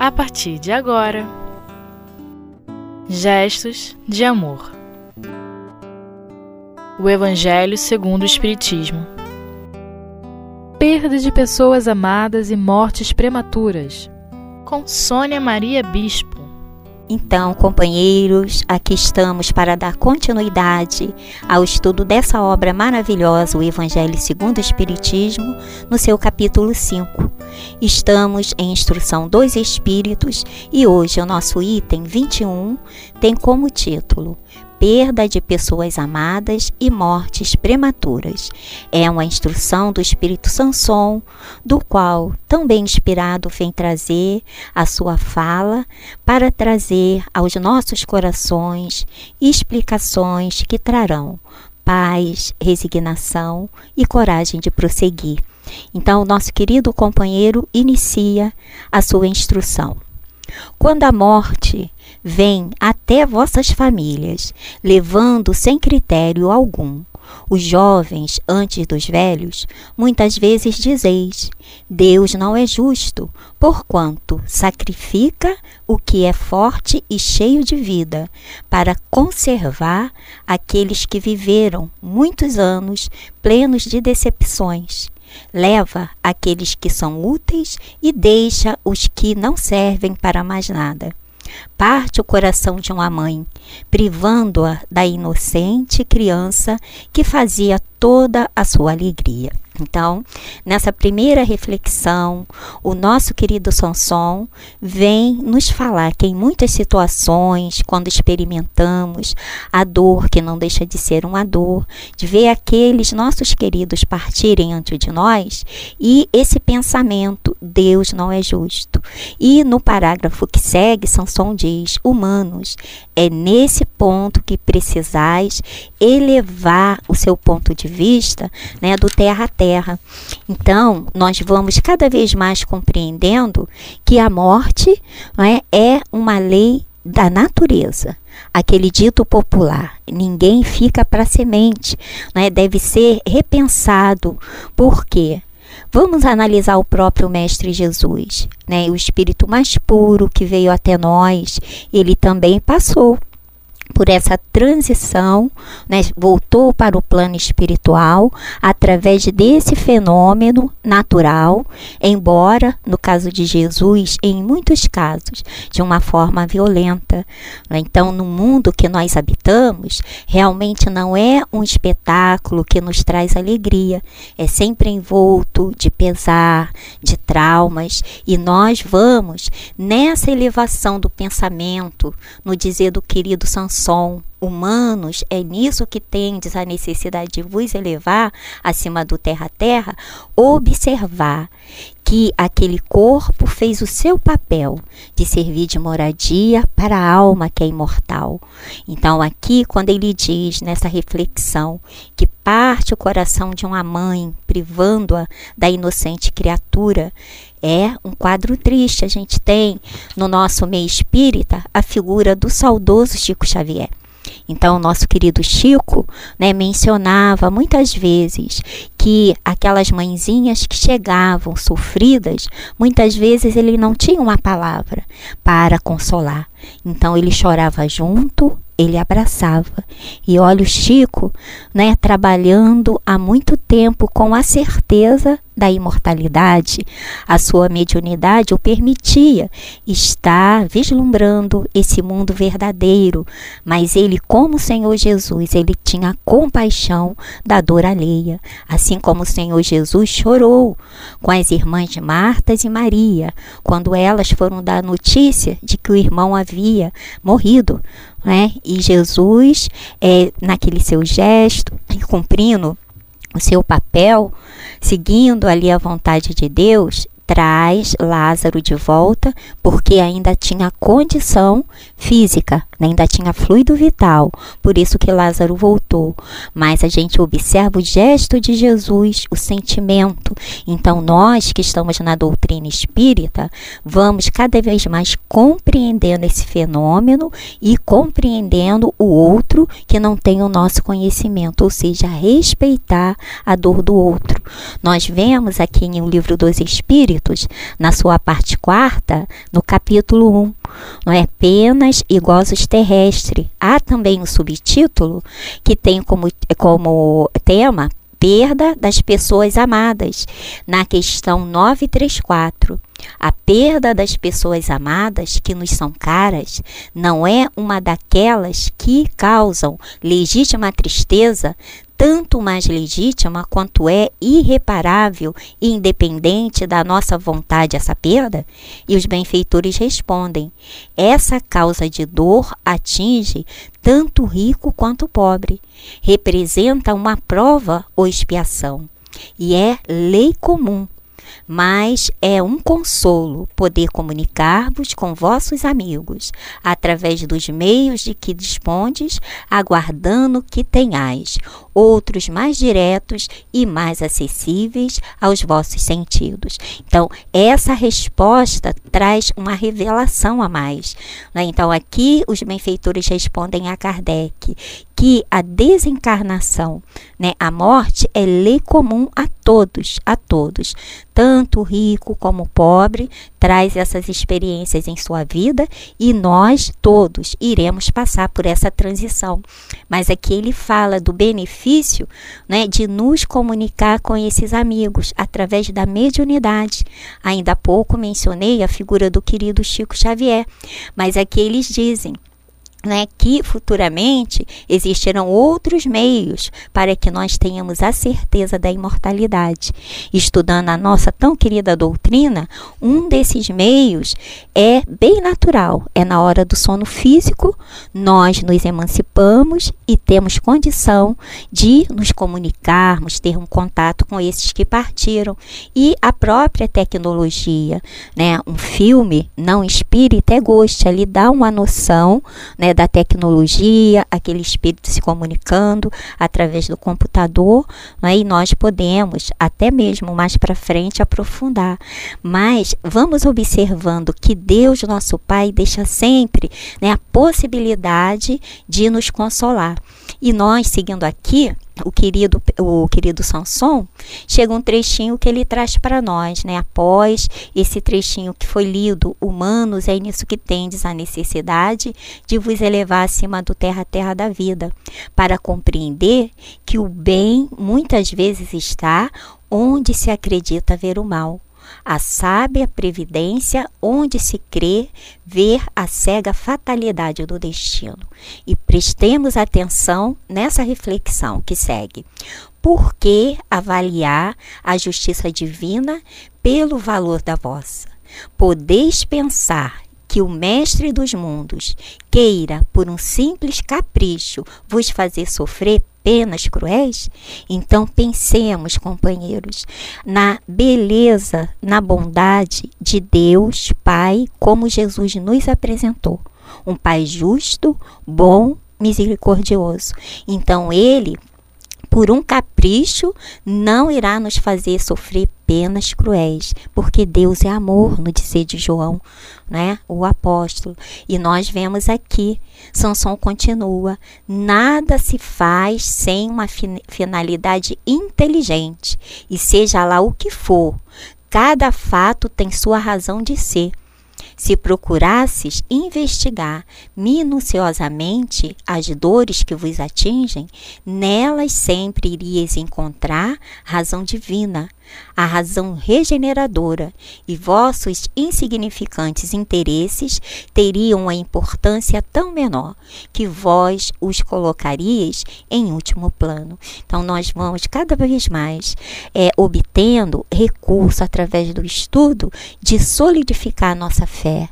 a partir de agora. Gestos de amor. O Evangelho segundo o Espiritismo. Perda de pessoas amadas e mortes prematuras. Com Sônia Maria Bispo. Então, companheiros, aqui estamos para dar continuidade ao estudo dessa obra maravilhosa, o Evangelho segundo o Espiritismo, no seu capítulo 5. Estamos em Instrução dos Espíritos e hoje o nosso item 21 tem como título perda de pessoas amadas e mortes prematuras. É uma instrução do Espírito Sanson, do qual, tão bem inspirado, vem trazer a sua fala para trazer aos nossos corações explicações que trarão paz, resignação e coragem de prosseguir. Então, nosso querido companheiro inicia a sua instrução. Quando a morte vem até vossas famílias, levando sem critério algum os jovens antes dos velhos, muitas vezes dizeis: Deus não é justo, porquanto sacrifica o que é forte e cheio de vida, para conservar aqueles que viveram muitos anos plenos de decepções. Leva aqueles que são úteis e deixa os que não servem para mais nada. Parte o coração de uma mãe, privando-a da inocente criança que fazia toda a sua alegria. Então, nessa primeira reflexão, o nosso querido Sanson vem nos falar que em muitas situações, quando experimentamos a dor, que não deixa de ser uma dor, de ver aqueles nossos queridos partirem antes de nós, e esse pensamento, Deus não é justo. E no parágrafo que segue, Sanson diz: humanos, é nesse ponto que precisais elevar o seu ponto de vista né, do terra a terra. Então, nós vamos cada vez mais compreendendo que a morte né, é uma lei da natureza. Aquele dito popular, ninguém fica para semente, né, deve ser repensado. Por quê? Vamos analisar o próprio Mestre Jesus, né? O espírito mais puro que veio até nós, ele também passou por essa transição, né, voltou para o plano espiritual através desse fenômeno natural, embora no caso de Jesus, em muitos casos, de uma forma violenta. Então, no mundo que nós habitamos, realmente não é um espetáculo que nos traz alegria, é sempre envolto de pesar, de traumas, e nós vamos nessa elevação do pensamento, no dizer do querido Sansão som humanos, é nisso que tendes a necessidade de vos elevar acima do terra-terra, observar que aquele corpo fez o seu papel de servir de moradia para a alma que é imortal. Então, aqui, quando ele diz nessa reflexão que parte o coração de uma mãe, privando-a da inocente criatura, é um quadro triste. A gente tem no nosso meio espírita a figura do saudoso Chico Xavier. Então, o nosso querido Chico né, mencionava muitas vezes que aquelas mãezinhas que chegavam sofridas, muitas vezes ele não tinha uma palavra para consolar. Então, ele chorava junto, ele abraçava. E olha o Chico, né, trabalhando há muito tempo com a certeza da imortalidade. A sua mediunidade o permitia estar vislumbrando esse mundo verdadeiro, mas ele, como o Senhor Jesus, ele tinha compaixão da dor alheia, assim como o Senhor Jesus chorou com as irmãs de Marta e Maria, quando elas foram dar notícia de que o irmão havia morrido. Né? E Jesus, é, naquele seu gesto, cumprindo o seu papel, seguindo ali a vontade de Deus, traz Lázaro de volta, porque ainda tinha condição física? Ainda tinha fluido vital, por isso que Lázaro voltou. Mas a gente observa o gesto de Jesus, o sentimento. Então, nós que estamos na doutrina espírita, vamos cada vez mais compreendendo esse fenômeno e compreendendo o outro que não tem o nosso conhecimento, ou seja, respeitar a dor do outro. Nós vemos aqui em O Livro dos Espíritos, na sua parte quarta, no capítulo 1, não é penas e gozos terrestres. Há também um subtítulo que tem como, como tema perda das pessoas amadas, na questão 934. A perda das pessoas amadas que nos são caras não é uma daquelas que causam legítima tristeza, tanto mais legítima quanto é irreparável e independente da nossa vontade essa perda? E os benfeitores respondem: essa causa de dor atinge tanto o rico quanto o pobre, representa uma prova ou expiação, e é lei comum mas é um consolo poder comunicar-vos com vossos amigos, através dos meios de que dispondes, aguardando que tenhais outros mais diretos e mais acessíveis aos vossos sentidos. Então, essa resposta traz uma revelação a mais. Né? Então, aqui os benfeitores respondem a Kardec que a desencarnação, né, a morte é lei comum a todos, a todos, tanto rico como pobre, traz essas experiências em sua vida e nós todos iremos passar por essa transição. Mas aqui ele fala do benefício né, de nos comunicar com esses amigos através da mediunidade. Ainda há pouco mencionei a figura do querido Chico Xavier, mas aqui eles dizem né, que futuramente existirão outros meios para que nós tenhamos a certeza da imortalidade. Estudando a nossa tão querida doutrina, um desses meios é bem natural, é na hora do sono físico, nós nos emancipamos e temos condição de nos comunicarmos, ter um contato com esses que partiram. E a própria tecnologia, né, um filme não espírita é gosto, ele dá uma noção, né, da tecnologia, aquele espírito se comunicando através do computador, né? e nós podemos até mesmo mais para frente aprofundar. Mas vamos observando que Deus, nosso Pai, deixa sempre né, a possibilidade de nos consolar. E nós, seguindo aqui, o querido, o querido Sanson, chega um trechinho que ele traz para nós, né? Após esse trechinho que foi lido, humanos, é nisso que tendes a necessidade de vos elevar acima do terra-terra da vida, para compreender que o bem muitas vezes está onde se acredita ver o mal a sábia previdência onde se crê ver a cega fatalidade do destino. E prestemos atenção nessa reflexão que segue. Por que avaliar a justiça divina pelo valor da vossa? Podeis pensar que o Mestre dos mundos queira, por um simples capricho, vos fazer sofrer penas cruéis? Então pensemos, companheiros, na beleza, na bondade de Deus Pai, como Jesus nos apresentou. Um Pai justo, bom, misericordioso. Então ele por um capricho, não irá nos fazer sofrer penas cruéis, porque Deus é amor, no dizer de João, né? O apóstolo. E nós vemos aqui, Sansão continua: nada se faz sem uma finalidade inteligente, e seja lá o que for, cada fato tem sua razão de ser. Se procurasses investigar minuciosamente as dores que vos atingem, nelas sempre irias encontrar razão divina, a razão regeneradora, e vossos insignificantes interesses teriam uma importância tão menor que vós os colocaríeis em último plano. Então, nós vamos cada vez mais é, obtendo recurso através do estudo de solidificar a nossa fé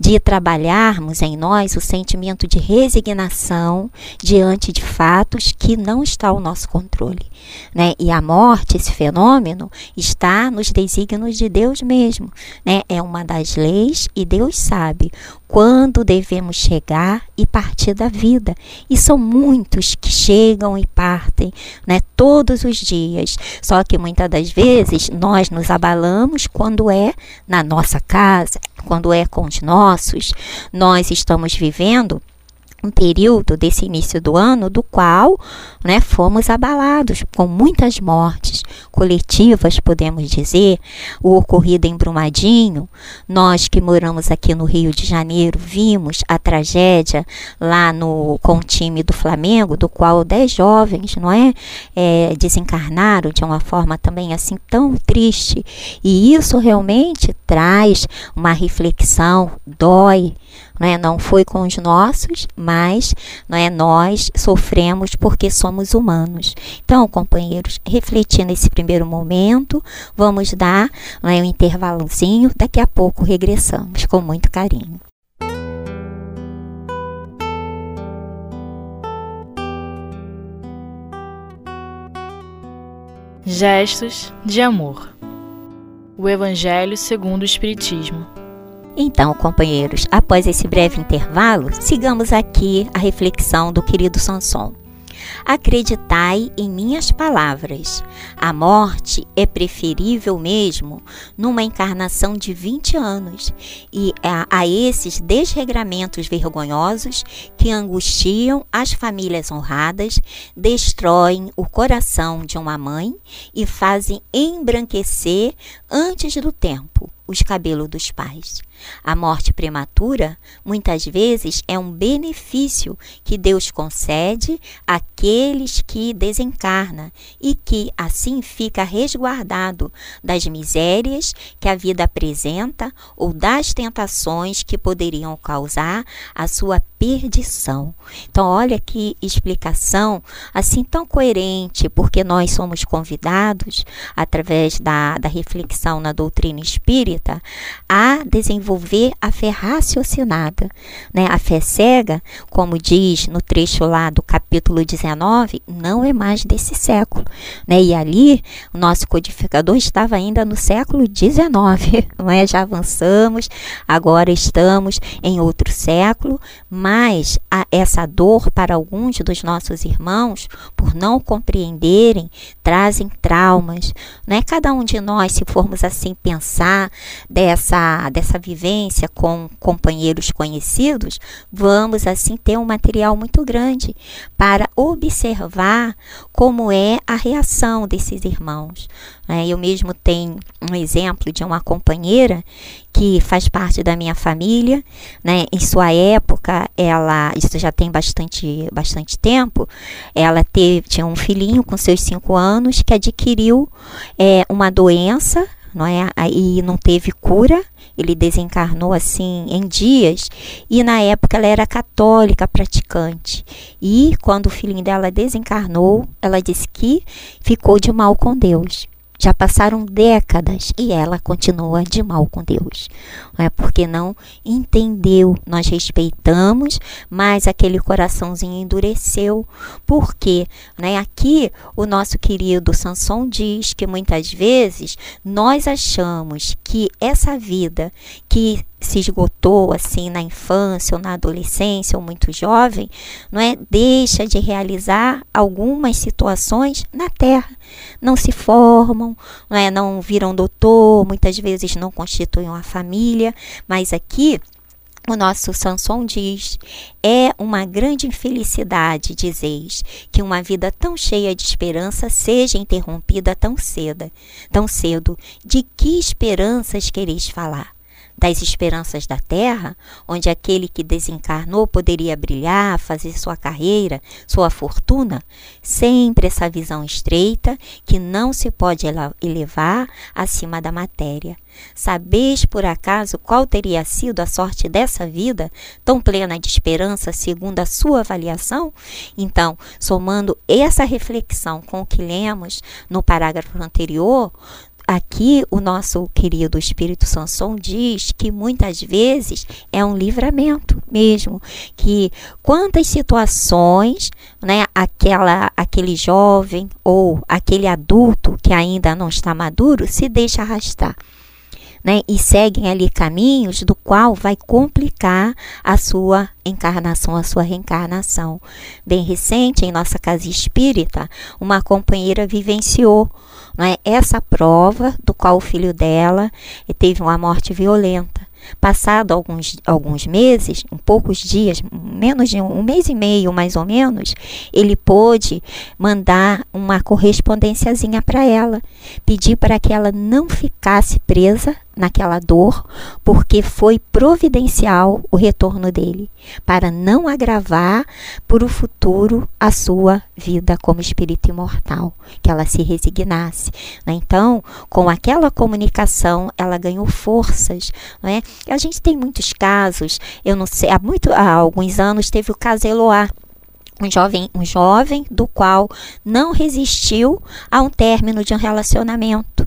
de trabalharmos em nós o sentimento de resignação diante de fatos que não está ao nosso controle. Né? E a morte, esse fenômeno, está nos desígnios de Deus mesmo. Né? É uma das leis e Deus sabe quando devemos chegar e partir da vida. E são muitos que chegam e partem né, todos os dias. Só que muitas das vezes nós nos abalamos quando é na nossa casa, quando é com os nossos. Nós estamos vivendo um período desse início do ano do qual né, fomos abalados com muitas mortes coletivas, podemos dizer, o ocorrido em Brumadinho. Nós que moramos aqui no Rio de Janeiro vimos a tragédia lá no com o time do Flamengo, do qual dez jovens, não é, é desencarnaram de uma forma também assim tão triste. E isso realmente traz uma reflexão, dói, não, é? não foi com os nossos, mas não é nós sofremos porque somos humanos. Então, companheiros, refletir nesse primeiro momento, vamos dar não é, um intervalozinho, daqui a pouco regressamos com muito carinho. Gestos de amor. O Evangelho segundo o Espiritismo. Então, companheiros, após esse breve intervalo, sigamos aqui a reflexão do querido Sanson. Acreditai em minhas palavras. A morte é preferível mesmo numa encarnação de 20 anos e a, a esses desregramentos vergonhosos que angustiam as famílias honradas, destroem o coração de uma mãe e fazem embranquecer antes do tempo os cabelos dos pais. A morte prematura, muitas vezes, é um benefício que Deus concede àqueles que desencarna e que assim fica resguardado das misérias que a vida apresenta ou das tentações que poderiam causar a sua perdição. Então, olha que explicação assim tão coerente, porque nós somos convidados, através da, da reflexão na doutrina espírita, a desenvolver a fé raciocinada. Né? A fé cega, como diz no trecho lá do capítulo 19, não é mais desse século. Né? E ali, o nosso codificador estava ainda no século 19. Não é? Já avançamos, agora estamos em outro século, mas a, essa dor para alguns dos nossos irmãos, por não compreenderem, trazem traumas. Né? Cada um de nós, se formos assim pensar dessa, dessa vivência, com companheiros conhecidos, vamos assim ter um material muito grande para observar como é a reação desses irmãos. É, eu mesmo tenho um exemplo de uma companheira que faz parte da minha família, né? Em sua época, ela, isso já tem bastante, bastante tempo, ela teve, tinha um filhinho com seus cinco anos que adquiriu é, uma doença, não é? E não teve cura, ele desencarnou assim em dias e na época ela era católica praticante. E quando o filhinho dela desencarnou, ela disse que ficou de mal com Deus. Já passaram décadas e ela continua de mal com Deus. É porque não entendeu. Nós respeitamos, mas aquele coraçãozinho endureceu. Porque, né? Aqui o nosso querido Sanson diz que muitas vezes nós achamos que essa vida que se esgotou assim na infância ou na adolescência ou muito jovem, não é? Deixa de realizar algumas situações na terra. Não se formam, não é? Não viram doutor, muitas vezes não constituem uma família, mas aqui o nosso Sanson diz: é uma grande infelicidade, dizeis, que uma vida tão cheia de esperança seja interrompida tão cedo. Tão cedo. De que esperanças quereis falar? Das esperanças da terra, onde aquele que desencarnou poderia brilhar, fazer sua carreira, sua fortuna, sempre essa visão estreita que não se pode elevar acima da matéria. Sabeis por acaso qual teria sido a sorte dessa vida, tão plena de esperança, segundo a sua avaliação? Então, somando essa reflexão com o que lemos no parágrafo anterior, aqui o nosso querido Espírito Sanson diz que muitas vezes é um livramento mesmo, que quantas situações, né, aquela aquele jovem ou aquele adulto que ainda não está maduro se deixa arrastar né, e seguem ali caminhos do qual vai complicar a sua encarnação, a sua reencarnação. Bem recente, em nossa casa espírita, uma companheira vivenciou né, essa prova do qual o filho dela teve uma morte violenta. Passado alguns, alguns meses, um poucos dias, menos de um, um mês e meio mais ou menos, ele pôde mandar uma correspondênciazinha para ela, pedir para que ela não ficasse presa naquela dor, porque foi providencial o retorno dele, para não agravar para o futuro a sua vida como espírito imortal, que ela se resignasse. Né? Então, com aquela comunicação, ela ganhou forças. Né? A gente tem muitos casos, eu não sei, há, muito, há alguns anos teve o caso Eloá, um jovem, um jovem do qual não resistiu a um término de um relacionamento.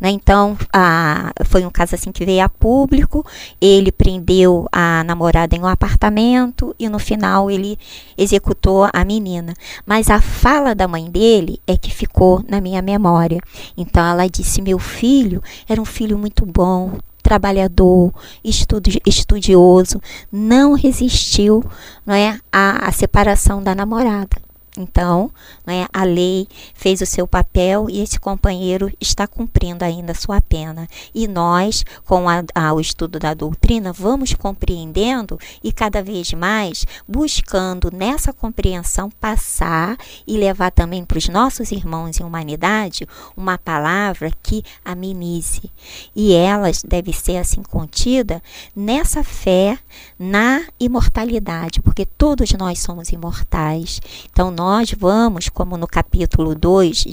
Né? Então, a, foi um caso assim que veio a público. Ele prendeu a namorada em um apartamento e no final ele executou a menina. Mas a fala da mãe dele é que ficou na minha memória. Então, ela disse: Meu filho era um filho muito bom, trabalhador, estudi estudioso, não resistiu não é, à, à separação da namorada. Então, né, a lei fez o seu papel e esse companheiro está cumprindo ainda a sua pena. E nós, com a, a, o estudo da doutrina, vamos compreendendo e cada vez mais buscando nessa compreensão passar e levar também para os nossos irmãos em humanidade uma palavra que amenize. E elas deve ser assim contida nessa fé na imortalidade, porque todos nós somos imortais. Então, nós nós vamos, como no capítulo 2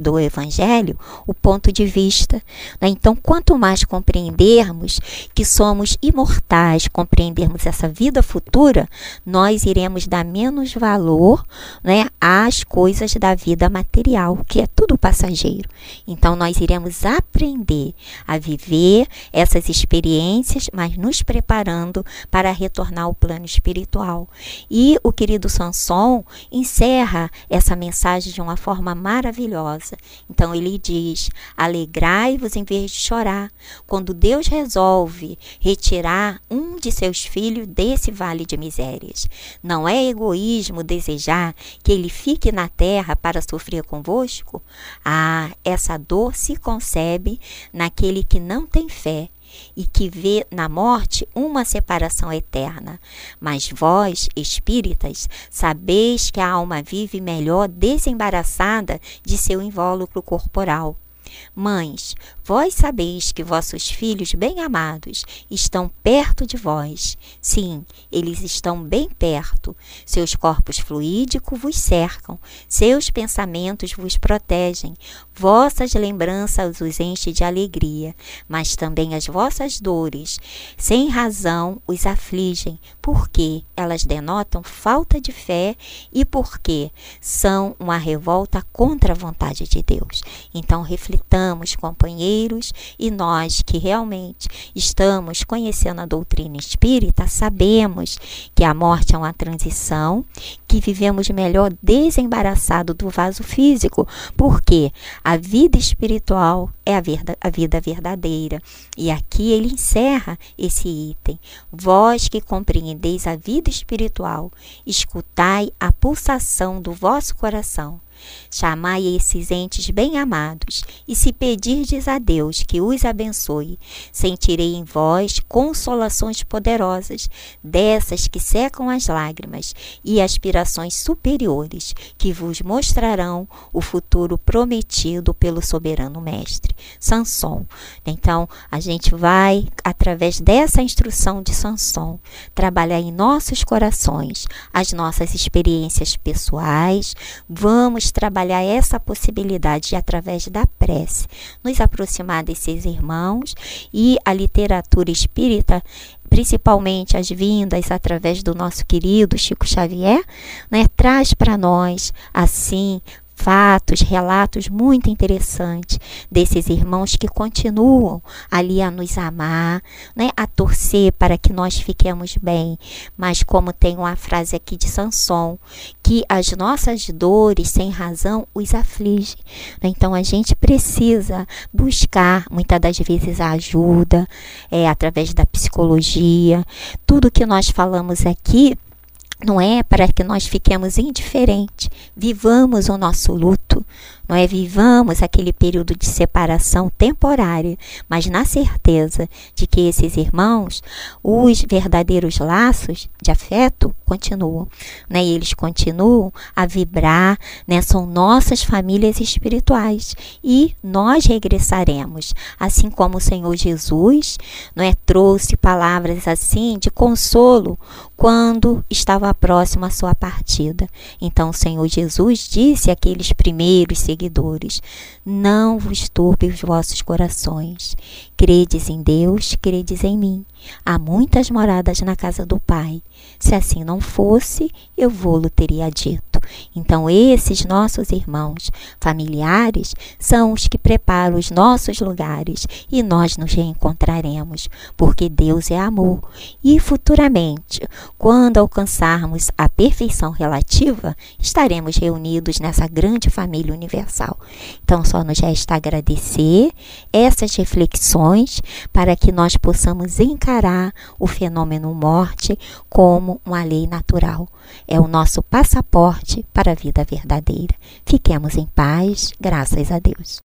do Evangelho, o ponto de vista. Né? Então, quanto mais compreendermos que somos imortais, compreendermos essa vida futura, nós iremos dar menos valor né, às coisas da vida material, que é tudo passageiro. Então, nós iremos aprender a viver essas experiências, mas nos preparando para retornar ao plano espiritual. E o querido Sanson encerra encerra essa mensagem de uma forma maravilhosa. Então ele diz: Alegrai-vos em vez de chorar. Quando Deus resolve retirar um de seus filhos desse vale de misérias, não é egoísmo desejar que ele fique na terra para sofrer convosco? Ah, essa dor se concebe naquele que não tem fé e que vê na morte uma separação eterna. Mas vós, espíritas, sabeis que a alma vive melhor desembaraçada de seu invólucro corporal. Mães, vós sabeis que vossos filhos bem-amados estão perto de vós. Sim, eles estão bem perto. Seus corpos fluídicos vos cercam, seus pensamentos vos protegem, vossas lembranças os enchem de alegria, mas também as vossas dores, sem razão, os afligem, porque elas denotam falta de fé e porque são uma revolta contra a vontade de Deus. Então, reflitamos, companheiros, e nós que realmente estamos conhecendo a doutrina espírita, sabemos que a morte é uma transição, que vivemos melhor desembaraçado do vaso físico, porque a vida espiritual é a, verda, a vida verdadeira. E aqui ele encerra esse item. Vós que compreendeis a vida espiritual, escutai a pulsação do vosso coração Chamai esses entes bem-amados, e se pedirdes a Deus que os abençoe, sentirei em vós consolações poderosas, dessas que secam as lágrimas, e aspirações superiores, que vos mostrarão o futuro prometido pelo soberano mestre, Sanson. Então, a gente vai, através dessa instrução de Sanson, trabalhar em nossos corações as nossas experiências pessoais, vamos trabalhar essa possibilidade de, através da prece, nos aproximar desses irmãos e a literatura espírita principalmente as vindas através do nosso querido Chico Xavier, né, traz para nós assim fatos, relatos muito interessantes desses irmãos que continuam ali a nos amar, né, a torcer para que nós fiquemos bem. Mas como tem uma frase aqui de Sanson, que as nossas dores sem razão os aflige. Então a gente precisa buscar muitas das vezes a ajuda é, através da psicologia. Tudo que nós falamos aqui não é para que nós fiquemos indiferentes, vivamos o nosso luto, não é? Vivamos aquele período de separação temporária, mas na certeza de que esses irmãos, os verdadeiros laços de afeto, continuam, né? E eles continuam a vibrar, né? São nossas famílias espirituais e nós regressaremos, assim como o Senhor Jesus, não é? Trouxe palavras assim de consolo quando estava próximo à sua partida. Então o Senhor Jesus disse àqueles primeiros seguidores: Não vos turbe os vossos corações. Credes em Deus, credes em mim. Há muitas moradas na casa do Pai. Se assim não fosse, eu vou-lo teria dito. Então, esses nossos irmãos familiares são os que preparam os nossos lugares e nós nos reencontraremos, porque Deus é amor. E futuramente, quando alcançarmos a perfeição relativa, estaremos reunidos nessa grande família universal. Então, só nos resta agradecer essas reflexões para que nós possamos encarar o fenômeno morte como uma lei natural. É o nosso passaporte para a vida verdadeira. Fiquemos em paz, graças a Deus.